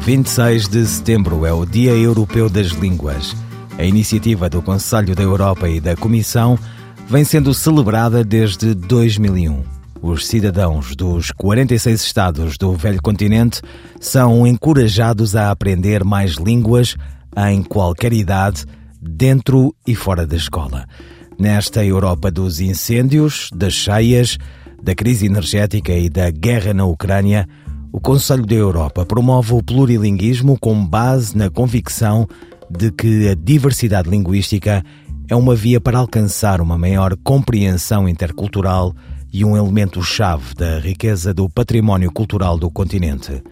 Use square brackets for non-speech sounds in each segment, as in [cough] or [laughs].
26 de setembro é o Dia Europeu das Línguas. A iniciativa do Conselho da Europa e da Comissão vem sendo celebrada desde 2001. Os cidadãos dos 46 estados do velho continente são encorajados a aprender mais línguas em qualquer idade, dentro e fora da escola. Nesta Europa dos incêndios, das cheias, da crise energética e da guerra na Ucrânia, o Conselho da Europa promove o plurilinguismo com base na convicção de que a diversidade linguística é uma via para alcançar uma maior compreensão intercultural e um elemento-chave da riqueza do património cultural do continente.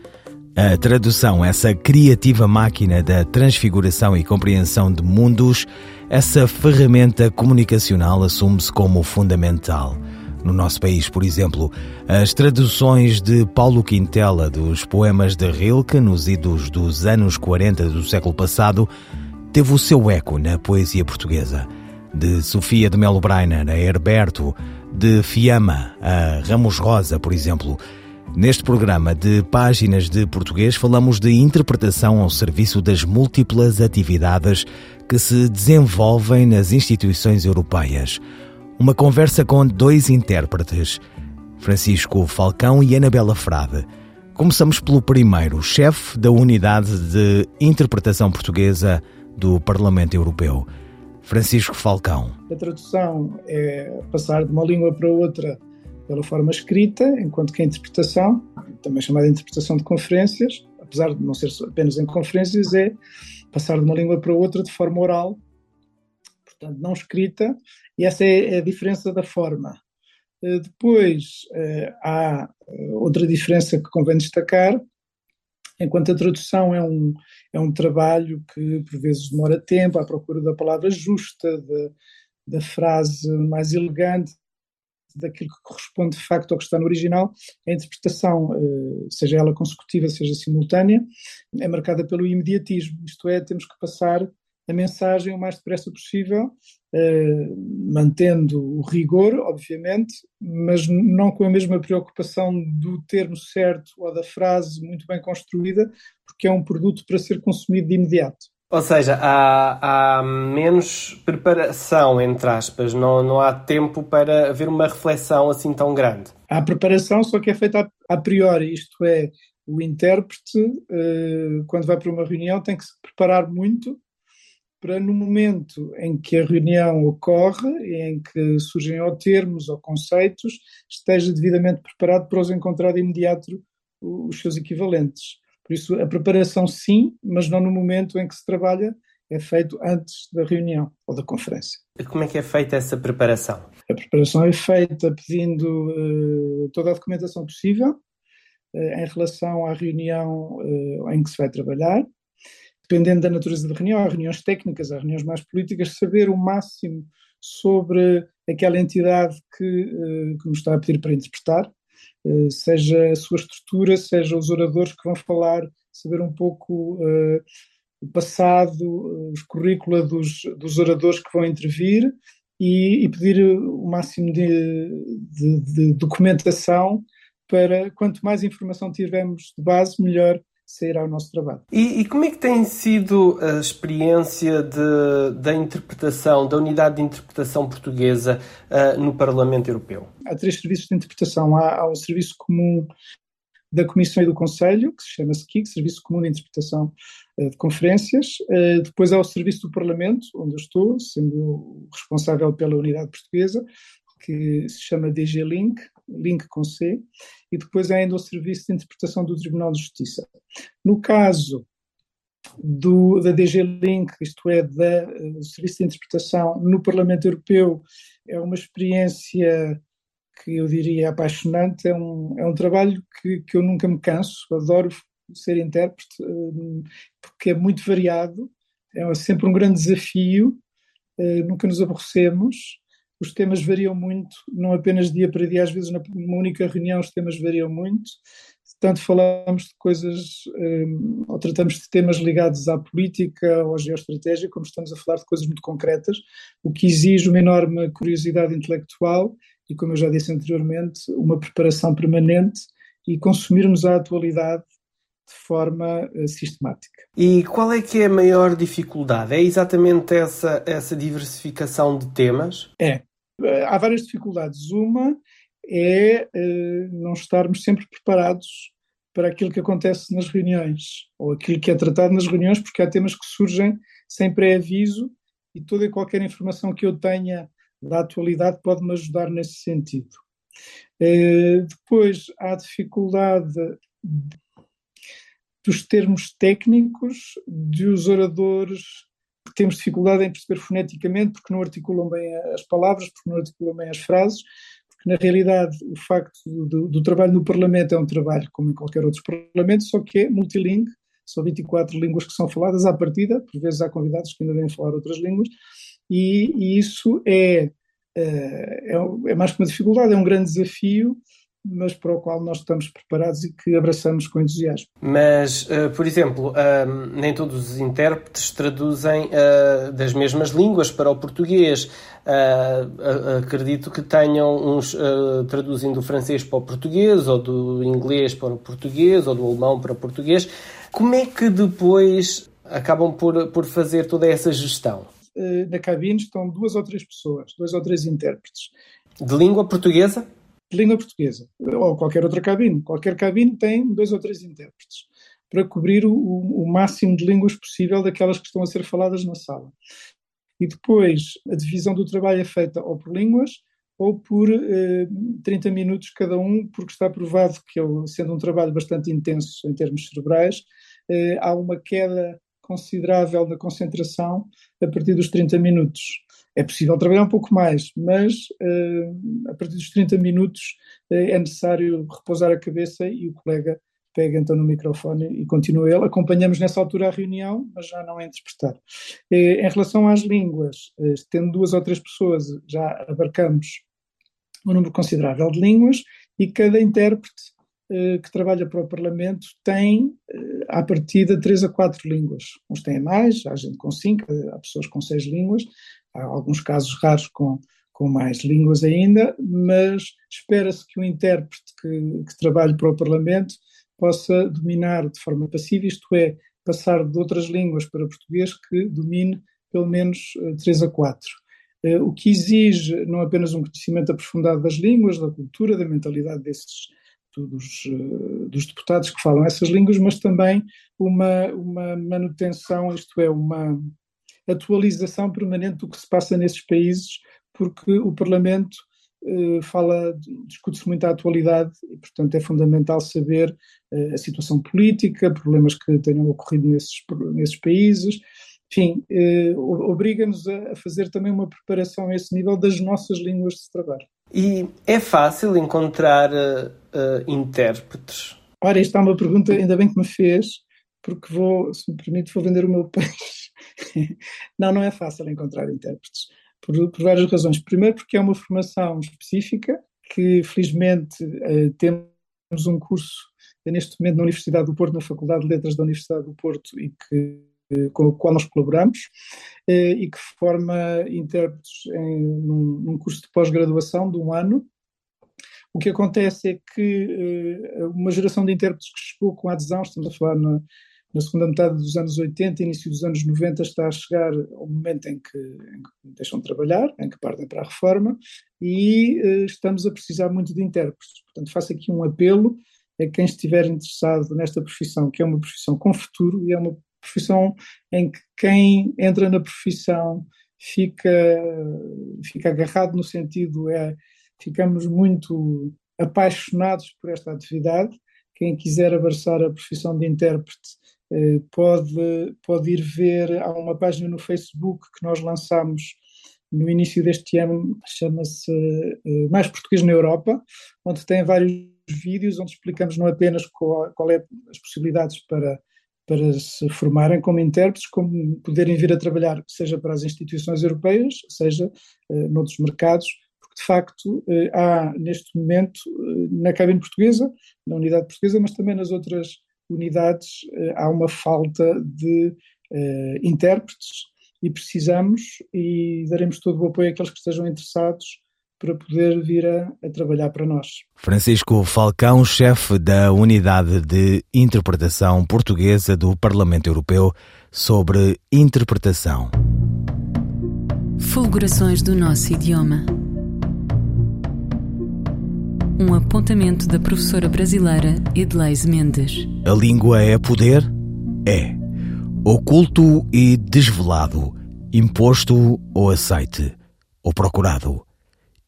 A tradução, essa criativa máquina da transfiguração e compreensão de mundos, essa ferramenta comunicacional assume-se como fundamental. No nosso país, por exemplo, as traduções de Paulo Quintela dos poemas de Rilke nos idos dos anos 40 do século passado teve o seu eco na poesia portuguesa. De Sofia de Melo Brainer a Herberto, de Fiamma a Ramos Rosa, por exemplo. Neste programa de Páginas de Português falamos de interpretação ao serviço das múltiplas atividades que se desenvolvem nas instituições europeias uma conversa com dois intérpretes, Francisco Falcão e Anabela Frade. Começamos pelo primeiro, chefe da Unidade de Interpretação Portuguesa do Parlamento Europeu, Francisco Falcão. A tradução é passar de uma língua para outra pela forma escrita, enquanto que a interpretação, também chamada interpretação de conferências, apesar de não ser apenas em conferências, é passar de uma língua para outra de forma oral, portanto não escrita, e essa é a diferença da forma. Eh, depois eh, há eh, outra diferença que convém destacar, enquanto a tradução é um, é um trabalho que por vezes demora tempo, à procura da palavra justa, da frase mais elegante, daquilo que corresponde de facto ao que está no original, a interpretação, seja ela consecutiva, seja simultânea, é marcada pelo imediatismo, isto é, temos que passar a mensagem o mais depressa possível, eh, mantendo o rigor, obviamente, mas não com a mesma preocupação do termo certo ou da frase muito bem construída, porque é um produto para ser consumido de imediato. Ou seja, há, há, menos preparação, entre aspas, não, não há tempo para haver uma reflexão assim tão grande. Há preparação, só que é feita a, a priori, isto é, o intérprete, eh, quando vai para uma reunião, tem que se preparar muito para no momento em que a reunião ocorre, em que surgem ou termos ou conceitos, esteja devidamente preparado para os encontrar de imediato os seus equivalentes. Por isso, a preparação sim, mas não no momento em que se trabalha, é feito antes da reunião ou da conferência. E como é que é feita essa preparação? A preparação é feita pedindo uh, toda a documentação possível uh, em relação à reunião uh, em que se vai trabalhar, dependendo da natureza da reunião, há reuniões técnicas, há reuniões mais políticas, saber o máximo sobre aquela entidade que, uh, que nos está a pedir para interpretar, uh, seja a sua estrutura, seja os oradores que vão falar, saber um pouco uh, o passado, os currícula dos, dos oradores que vão intervir e, e pedir o máximo de, de, de documentação para quanto mais informação tivermos de base, melhor sairá o nosso trabalho. E, e, como é que tem sido a experiência de, da interpretação, da unidade de interpretação portuguesa uh, no Parlamento Europeu? Há três serviços de interpretação. Há, há um serviço comum da Comissão e do Conselho, que se chama SKIC, Serviço Comum de Interpretação uh, de Conferências. Uh, depois há o Serviço do Parlamento, onde eu estou, sendo responsável pela unidade portuguesa, que se chama DG Link, Link com C, e depois ainda o Serviço de Interpretação do Tribunal de Justiça. No caso do, da DG Link, isto é, da, do Serviço de Interpretação no Parlamento Europeu, é uma experiência que eu diria apaixonante, é um, é um trabalho que, que eu nunca me canso, adoro ser intérprete, eh, porque é muito variado, é sempre um grande desafio, uh, nunca nos aborrecemos, os temas variam muito, não apenas dia para dia, às vezes numa única reunião os temas variam muito, tanto falamos de coisas, um, ou tratamos de temas ligados à política ou à geoestratégia, como estamos a falar de coisas muito concretas, o que exige uma enorme curiosidade intelectual e, como eu já disse anteriormente, uma preparação permanente e consumirmos a atualidade de forma uh, sistemática. E qual é que é a maior dificuldade? É exatamente essa, essa diversificação de temas? É. Há várias dificuldades. Uma é uh, não estarmos sempre preparados para aquilo que acontece nas reuniões, ou aquilo que é tratado nas reuniões, porque há temas que surgem sem pré-aviso e toda e qualquer informação que eu tenha da atualidade pode-me ajudar nesse sentido. Uh, depois, há dificuldade dos termos técnicos, de os oradores temos dificuldade em perceber foneticamente porque não articulam bem as palavras, porque não articulam bem as frases, porque na realidade o facto do, do, trabalho no Parlamento é um trabalho como em qualquer outro Parlamento, só que é multilingue, são 24 línguas que são faladas à partida, por vezes há convidados que ainda vêm falar outras línguas, e, e isso é, é, é mais que uma dificuldade, é um grande desafio, mas para o qual nós estamos preparados e que abraçamos com entusiasmo. Mas, uh, por exemplo, nem todos os intérpretes traduzem uh, das mesmas línguas para o português. acredito que tenham uns traduzem do francês para o português, ou do inglês para o português, ou do alemão para o português. Como é que depois acabam por, por fazer toda essa gestão? Na cabine estão duas ou três pessoas, dois ou três intérpretes. De língua portuguesa? De língua portuguesa, ou qualquer outra cabine. Qualquer cabine tem dois ou três intérpretes para cobrir o, o, máximo de línguas possível daquelas que estão a ser faladas na sala. E depois a divisão do trabalho é feita ou por línguas ou por eh, 30 minutos cada um, porque está provado que, sendo um trabalho bastante intenso em termos cerebrais, eh, há uma queda considerável na concentração a partir dos 30 minutos. É possível trabalhar um pouco mais, mas uh, a partir dos 30 minutos uh, é necessário repousar a cabeça e o colega pega então no microfone e continua ele. Acompanhamos nessa altura a reunião, mas já não é interpretar. Uh, em relação às línguas, tendo duas ou três pessoas, já abarcamos um número considerável de línguas e cada intérprete que trabalha para o Parlamento tem, à partida, três a quatro línguas. Uns têm mais, há gente com cinco, há pessoas com seis línguas, há alguns casos raros com, com mais línguas ainda, mas espera-se que o intérprete que, que trabalhe para o Parlamento possa dominar de forma passiva, isto é, passar de outras línguas para português que domine pelo menos uh, três a quatro. O que exige não apenas um conhecimento aprofundado das línguas, da cultura, da mentalidade desses dos, uh, dos deputados que falam essas línguas, mas também uma, uma manutenção, isto é, uma, atualização permanente do que se passa nesses países, porque o Parlamento eh, fala, discute-se muito a atualidade e, portanto, é fundamental saber eh, a situação política, problemas que tenham ocorrido nesses, nesses países. Enfim, eh, obriga-nos a fazer também uma preparação a esse nível das nossas línguas de trabalho. E é fácil encontrar uh, intérpretes? Ora, esta é uma pergunta, ainda bem que me fez, porque vou, se me permite, vou vender o meu [laughs] peixe não, não é fácil encontrar intérpretes, por, por, várias razões. Primeiro, porque é uma formação específica, que felizmente eh, temos um curso neste momento na Universidade do Porto, na Faculdade de Letras da Universidade do Porto, e que, com o qual nós colaboramos, e que forma intérpretes em, num, num curso de pós-graduação de um ano, o que acontece é que uma geração de intérpretes que chegou com a adesão, estamos a falar na, na segunda metade dos anos 80, início dos anos 90, está a chegar ao momento em que, em que deixam de trabalhar, em que partem para a reforma, e uh, estamos a precisar muito de intérpretes. Portanto, faço aqui um apelo a quem estiver interessado nesta profissão, que é uma profissão com futuro e é uma profissão em que quem entra na profissão fica, fica agarrado no sentido, é, ficamos muito apaixonados por esta atividade. Quem quiser abraçar a profissão de intérprete eh, pode, pode ir ver, há uma página no Facebook que nós lançamos no início deste ano, chama-se eh, Mais Português na Europa, onde tem vários vídeos onde explicamos não apenas qual, qual é as possibilidades para, para se formarem como intérpretes, como poderem vir a trabalhar, seja para as instituições europeias, seja uh, noutros mercados, porque de facto uh, há neste momento uh, na cabine portuguesa, na unidade portuguesa, mas também nas outras unidades, há uma falta de intérpretes e precisamos e daremos todo o apoio àqueles que estejam interessados para poder vir a, a, trabalhar para nós. Francisco Falcão, chefe da Unidade de Interpretação Portuguesa do Parlamento Europeu, sobre interpretação. Fulgurações do nosso idioma. Um apontamento da professora brasileira Edleise Mendes. A língua é poder? É. Oculto e desvelado, imposto ou aceite, ou procurado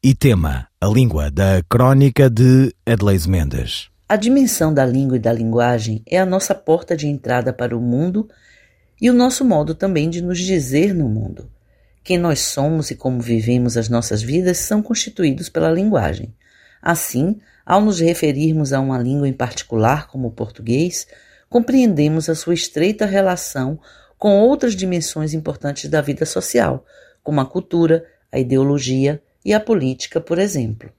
e tema A Língua, da Crônica de Adelaide Mendes. A dimensão da língua e da linguagem é a nossa porta de entrada para o mundo e o nosso modo também de nos dizer no mundo. Quem nós somos e como vivemos as nossas vidas são constituídos pela linguagem. Assim, ao nos referirmos a uma língua em particular, como o português, compreendemos a sua estreita relação com outras dimensões importantes da vida social, como a cultura, a ideologia e a política, por exemplo.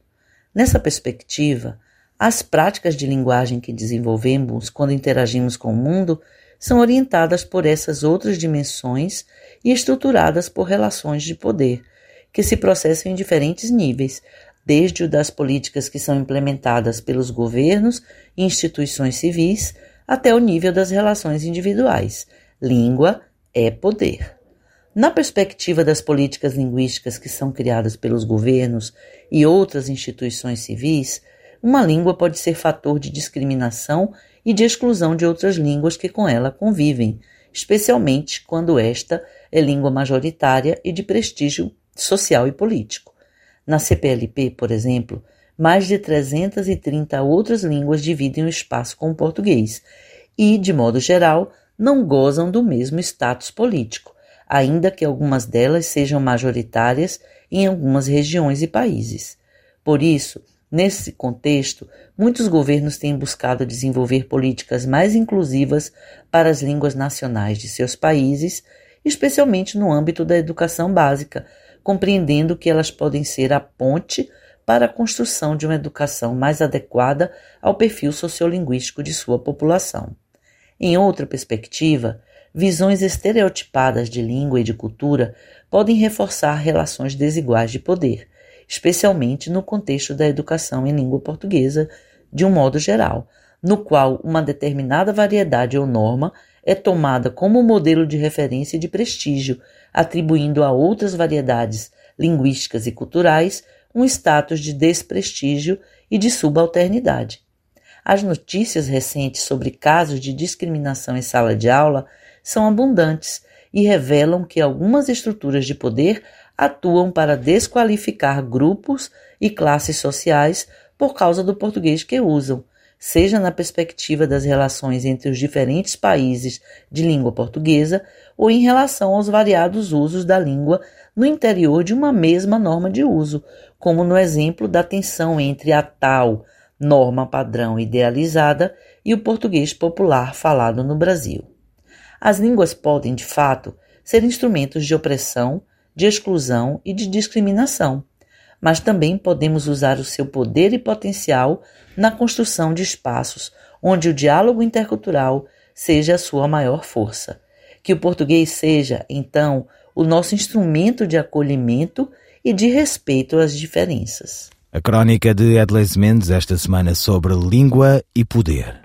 Nessa perspectiva, as práticas de linguagem que desenvolvemos quando interagimos com o mundo são orientadas por essas outras dimensões e estruturadas por relações de poder, que se processam em diferentes níveis, desde o das políticas que são implementadas pelos governos e instituições civis, até o nível das relações individuais. Língua é poder. Na perspectiva das políticas linguísticas que são criadas pelos governos e outras instituições civis, uma língua pode ser fator de discriminação e de exclusão de outras línguas que com ela convivem, especialmente quando esta é língua majoritária e de prestígio social e político. Na CPLP, por exemplo, mais de 330 outras línguas dividem o espaço com o português e, de modo geral, não gozam do mesmo status político ainda que algumas delas sejam majoritárias em algumas regiões e países. Por isso, nesse contexto, muitos governos têm buscado desenvolver políticas mais inclusivas para as línguas nacionais de seus países, especialmente no âmbito da educação básica, compreendendo que elas podem ser a ponte para a construção de uma educação mais adequada ao perfil sociolinguístico de sua população. Em outra perspectiva, visões estereotipadas de língua e de cultura podem reforçar relações desiguais de poder, especialmente no contexto da educação em língua portuguesa, de um modo geral, no qual uma determinada variedade ou norma é tomada como modelo de referência e de prestígio, atribuindo a outras variedades linguísticas e culturais um status de desprestígio e de subalternidade. As notícias recentes sobre casos de discriminação em sala de aula são abundantes e revelam que algumas estruturas de poder atuam para desqualificar grupos e classes sociais por causa do português que usam, seja na perspectiva das relações entre os diferentes países de língua portuguesa ou em relação aos variados usos da língua no interior de uma mesma norma de uso, como no exemplo da tensão entre a tal norma padrão idealizada e o português popular falado no Brasil. As línguas podem, de fato, ser instrumentos de opressão, de exclusão e de discriminação, mas também podemos usar o seu poder e potencial na construção de espaços onde o diálogo intercultural seja a sua maior força. Que o português seja, então, o nosso instrumento de acolhimento e de respeito às diferenças. A crónica de Edles Mendes esta semana sobre língua e poder.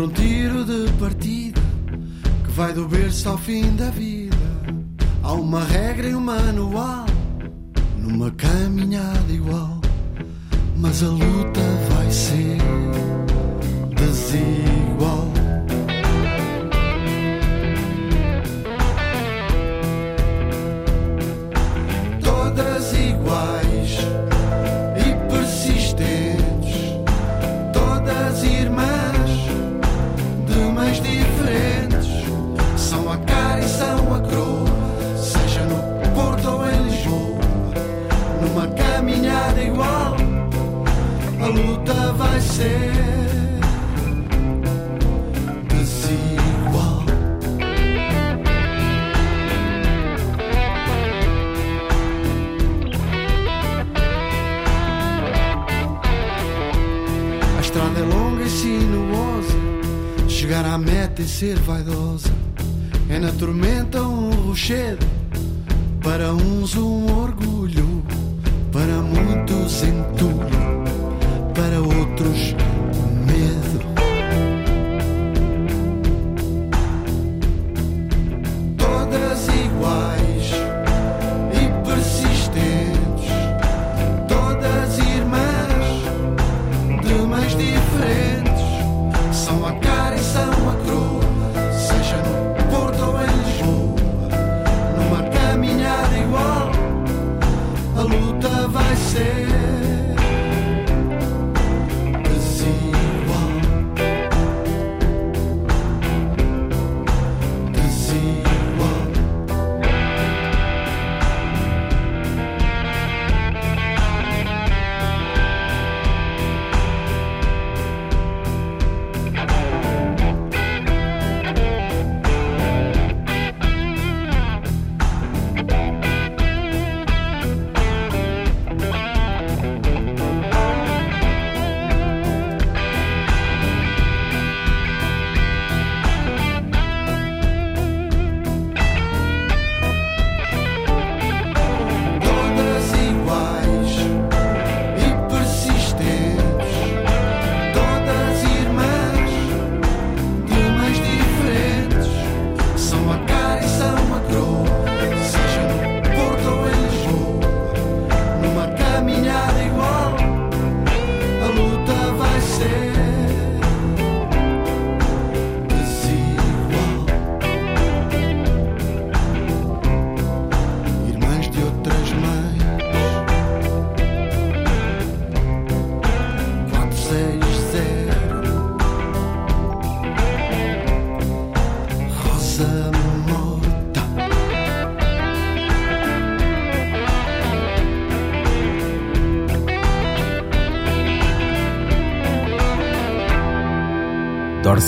Sempre um tiro de partida que vai do berço ao fim da vida. Há uma regra e um manual numa caminhada igual, mas a luta vai ser desigual.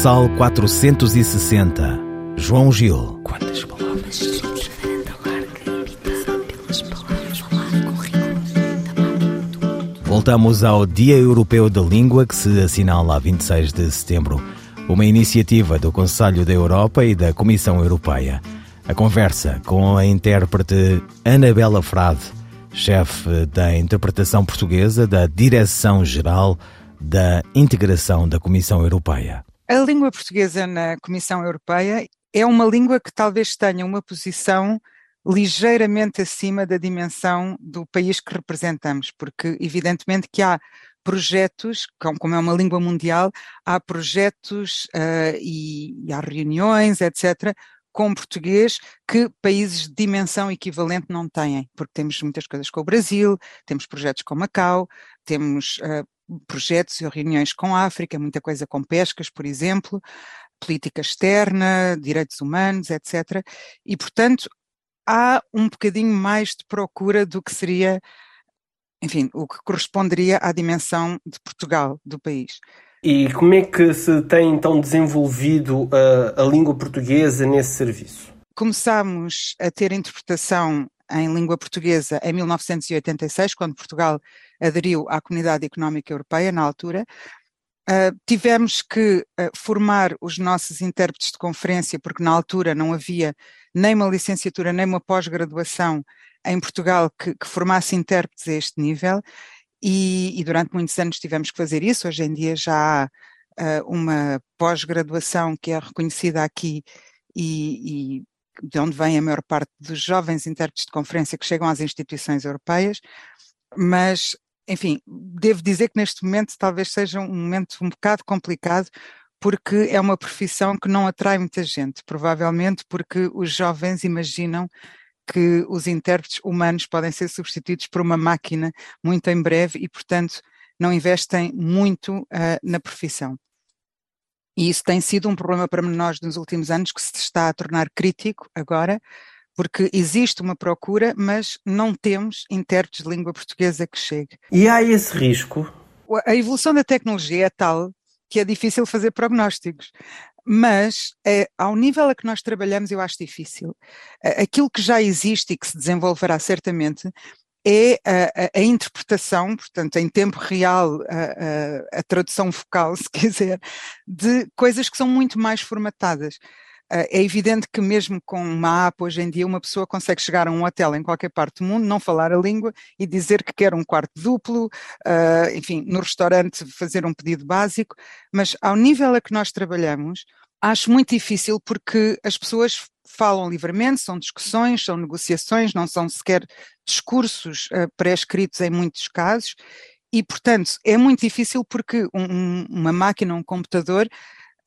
Dorsal 460. João Gil. Quantas palavras? Voltamos ao Dia Europeu da Língua, que se assinala a 26 de setembro. Uma iniciativa do Conselho da Europa e da Comissão Europeia. A conversa com a intérprete Anabela Frade, chefe da interpretação portuguesa da Direção-Geral da Integração da Comissão Europeia. A língua portuguesa na Comissão Europeia é uma língua que talvez tenha uma posição ligeiramente acima da dimensão do país que representamos, porque evidentemente que há projetos, com- como é uma língua mundial, há projetos ah, e, e há reuniões, etc., com português que países de dimensão equivalente não têm, porque temos muitas coisas com o Brasil, temos projetos com Macau, temos ah, projetos e reuniões com a África, muita coisa com pescas, por exemplo, política externa, direitos humanos, etc. E, portanto, há um bocadinho mais de procura do que seria, enfim, o que corresponderia à dimensão de Portugal, do país. E como é que se tem então desenvolvido uh, a língua portuguesa nesse serviço? Começámos a ter interpretação em língua portuguesa em 1986, quando Portugal aderiu à Comunidade Económica Europeia, na altura. Uh, tivemos que uh, formar os nossos intérpretes de conferência, porque na altura não havia nem uma licenciatura nem uma pós-graduação em Portugal que, que, formasse intérpretes a este nível, e, e, durante muitos anos tivemos que fazer isso. Hoje em dia já há uh, uma pós-graduação que é reconhecida aqui e, e de onde vem a maior parte dos jovens intérpretes de conferência que chegam às instituições europeias, mas enfim, devo dizer que neste momento talvez seja um momento um bocado complicado, porque é uma profissão que não atrai muita gente, provavelmente porque os jovens imaginam que os intérpretes humanos podem ser substituídos por uma máquina muito em breve e, portanto, não investem muito uh, na profissão. E isso tem sido um problema para nós nos últimos anos, que se está a tornar crítico agora, porque existe uma procura, mas não temos intérpretes de língua portuguesa que chegue. E há esse risco? a evolução da tecnologia é tal que é difícil fazer prognósticos. Mas, é, ao nível a que nós trabalhamos, eu acho difícil. Aquilo que já existe e que se desenvolverá certamente é a, a, a, interpretação, portanto, em tempo real, a, a, tradução focal, [laughs] se quiser, de coisas que são muito mais formatadas. Uh, é evidente que mesmo com uma app hoje em dia uma pessoa consegue chegar a um hotel em qualquer parte do mundo, não falar a língua e dizer que quer um quarto duplo, uh, enfim, no restaurante fazer um pedido básico, mas ao nível a que nós trabalhamos, acho muito difícil porque as pessoas falam livremente, são discussões, são negociações, não são sequer discursos uh, pré-escritos em muitos casos, e, portanto, é muito difícil porque um, uma máquina, um computador,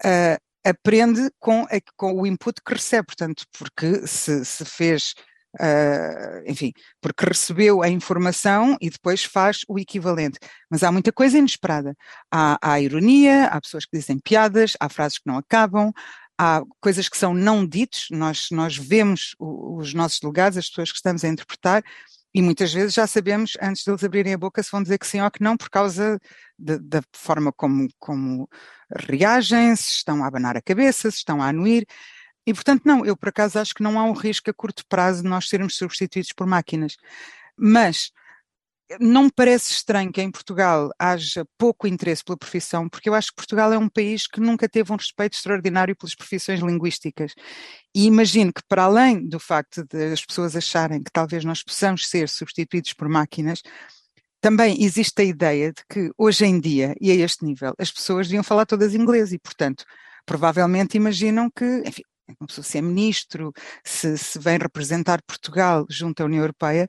uh, aprende com, com, o input que recebe, portanto, porque se, se fez, uh, enfim, porque recebeu a informação e depois faz o equivalente. Mas há muita coisa inesperada. Há, há ironia, há pessoas que dizem piadas, há frases que não acabam, há coisas que são não ditos, nós, nós vemos os nossos delegados, as pessoas que estamos a interpretar, e muitas vezes já sabemos, antes deles abrirem a boca, se vão dizer que sim ou que não, por causa de, da forma como, como reagem, se estão a abanar a cabeça, se estão a anuir. E, portanto, não, eu por acaso acho que não há um risco a curto prazo de nós sermos substituídos por máquinas. Mas não me parece estranho que em Portugal haja pouco interesse pela profissão, porque eu acho que Portugal é um país que nunca teve um respeito extraordinário pelas profissões linguísticas. E imagino que, para além do facto de as pessoas acharem que talvez nós possamos ser substituídos por máquinas, também existe a ideia de que hoje em dia, e a este nível, as pessoas deviam falar todas inglês e, portanto, provavelmente imaginam que, enfim, uma pessoa se é ministro, se, se vem representar Portugal junto à União Europeia,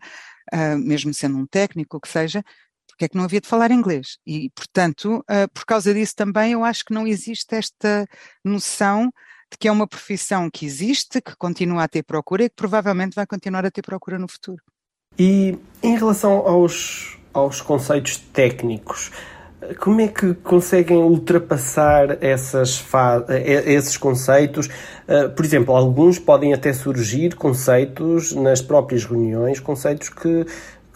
uh, mesmo sendo um técnico, o que seja, porque é que não havia de falar inglês? E, portanto, uh, por causa disso também eu acho que não existe esta noção de que é uma profissão que existe, que continua a ter procura e que provavelmente vai continuar a ter procura no futuro. E em relação aos, aos conceitos técnicos, como é que conseguem ultrapassar essas esses conceitos? Uh, por exemplo, alguns podem até surgir conceitos nas próprias reuniões, conceitos que,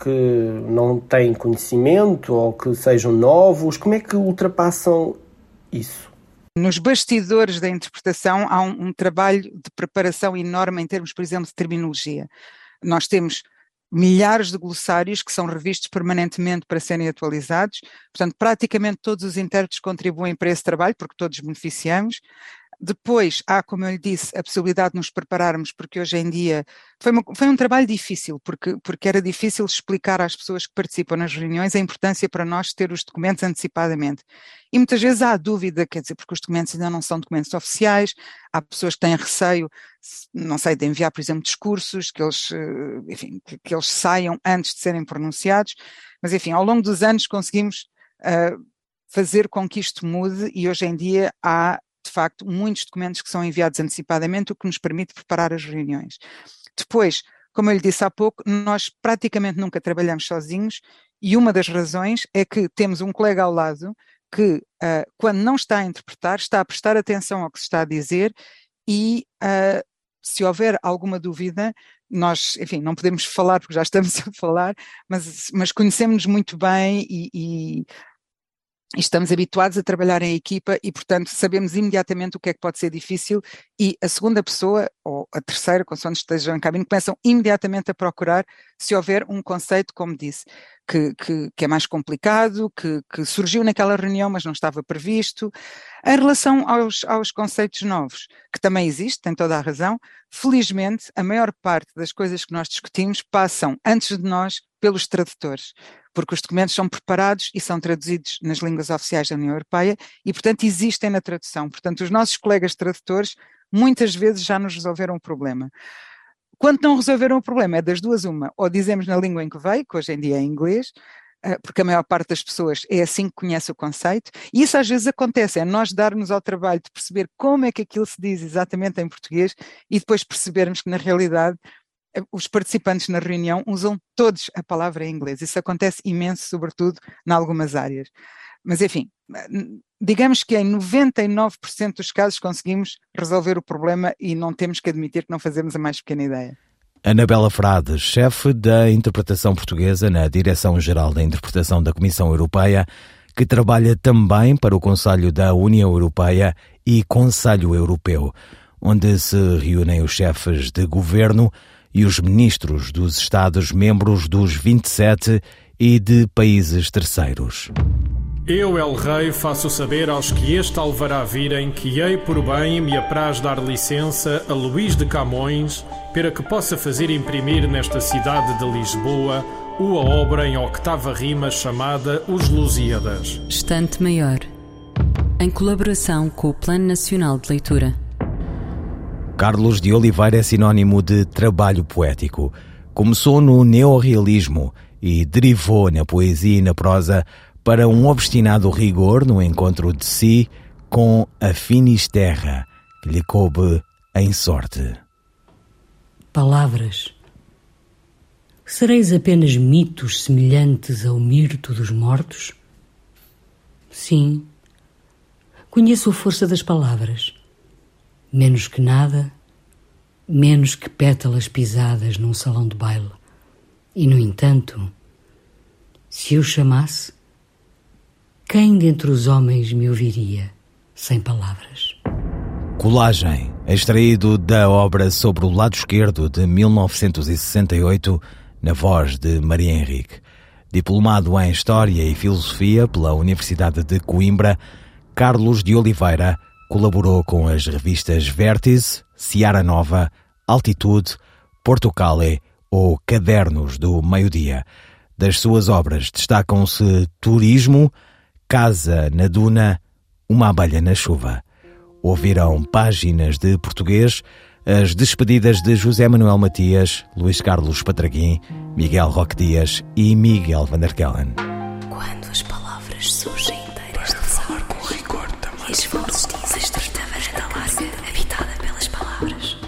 que não têm conhecimento ou que sejam novos. Como é que ultrapassam isso? Nos bastidores da interpretação há um, um trabalho de preparação enorme em termos, por exemplo, de terminologia. Nós temos milhares de glossários que são revistos permanentemente para serem atualizados. Portanto, praticamente todos os intérpretes contribuem para esse trabalho, porque todos beneficiamos. Depois há, como eu lhe disse, a possibilidade de nos prepararmos, porque hoje em dia foi, uma, foi um trabalho difícil, porque, porque era difícil explicar às pessoas que participam nas reuniões a importância para nós ter os documentos antecipadamente. E muitas vezes há dúvida, quer dizer, porque os documentos ainda não são documentos oficiais, há pessoas que têm receio, não sei, de enviar, por exemplo, discursos, que eles, eh, enfim, que, que eles saiam antes de serem pronunciados, mas enfim, ao longo dos anos conseguimos uh, fazer com que isto mude e hoje em dia há de facto, muitos documentos que são enviados antecipadamente, o que nos permite preparar as reuniões. Depois, como eu lhe disse há pouco, nós praticamente nunca trabalhamos sozinhos e uma das razões é que temos um colega ao lado que, uh, quando não está a interpretar, está a prestar atenção ao que se está a dizer e, uh, se houver alguma dúvida, nós, enfim, não podemos [laughs] falar porque já estamos a falar, mas, mas conhecemos-nos muito bem e, e estamos habituados a trabalhar em equipa e, portanto, sabemos imediatamente o que é que pode ser difícil e a segunda pessoa, ou a terceira, consoante estejam em cabine, começam imediatamente a procurar se houver um conceito, como disse, que, que, que é mais complicado, que, que, surgiu naquela reunião, mas não estava previsto. Em relação aos, aos conceitos novos, que também existe, tem toda a razão, felizmente, a maior parte das coisas que nós discutimos passam, antes de nós, pelos tradutores porque os documentos são preparados e são traduzidos nas línguas oficiais da União Europeia e, portanto, existem na tradução. Portanto, os nossos colegas tradutores muitas vezes já nos resolveram o problema. Quando não resolveram o problema, é das duas uma, ou dizemos na língua em que veio, que hoje em dia é inglês, eh, porque a maior parte das pessoas é assim que conhece o conceito, e isso às vezes acontece, é nós darmos ao trabalho de perceber como é que aquilo se diz exatamente em português e depois percebermos que na realidade os participantes na reunião usam todos a palavra em inglês. Isso acontece imenso, sobretudo em algumas áreas. Mas, enfim, digamos que em 99% dos casos conseguimos resolver o problema e não temos que admitir que não fazemos a mais pequena ideia. Anabela Frade, chefe da interpretação portuguesa na Direção-Geral da Interpretação da Comissão Europeia, que trabalha também para o Conselho da União Europeia e Conselho Europeu, onde se reúnem os chefes de governo e os ministros dos Estados-membros dos 27 e de países terceiros. Eu, El Rei, faço saber aos que este alvará virem que hei por bem me apraz dar licença a Luís de Camões para que possa fazer imprimir nesta cidade de Lisboa uma obra em octava rima chamada Os Lusíadas. Estante Maior, em colaboração com o Plano Nacional de Leitura. Carlos de Oliveira é sinónimo de trabalho poético. Começou no neorrealismo e derivou na poesia e na prosa para um obstinado rigor no encontro de si com a Finisterra, que lhe coube em sorte. Palavras. Sereis apenas mitos semelhantes ao mirto dos mortos? Sim. Conheço a força das palavras menos que nada, menos que pétalas pisadas num salão de baile. E, no entanto, se eu chamasse, quem dentre os homens me ouviria sem palavras? Colagem, extraído da obra Sobre o Lado Esquerdo de 1968, na voz de Maria Henrique. Diplomado em História e Filosofia pela Universidade de Coimbra, Carlos de Oliveira Colaborou com as revistas Vértice, Seara Nova, Altitude, Portocale ou Cadernos do Meio-Dia. Das suas obras destacam-se Turismo, Casa na Duna, Uma Abelha na Chuva. Ouviram páginas de português, as despedidas de José Manuel Matias, Luís Carlos Patraguim, Miguel Roque Dias e Miguel Van der Kellen. Quando as palavras surgem inteiras de falar com rigor também.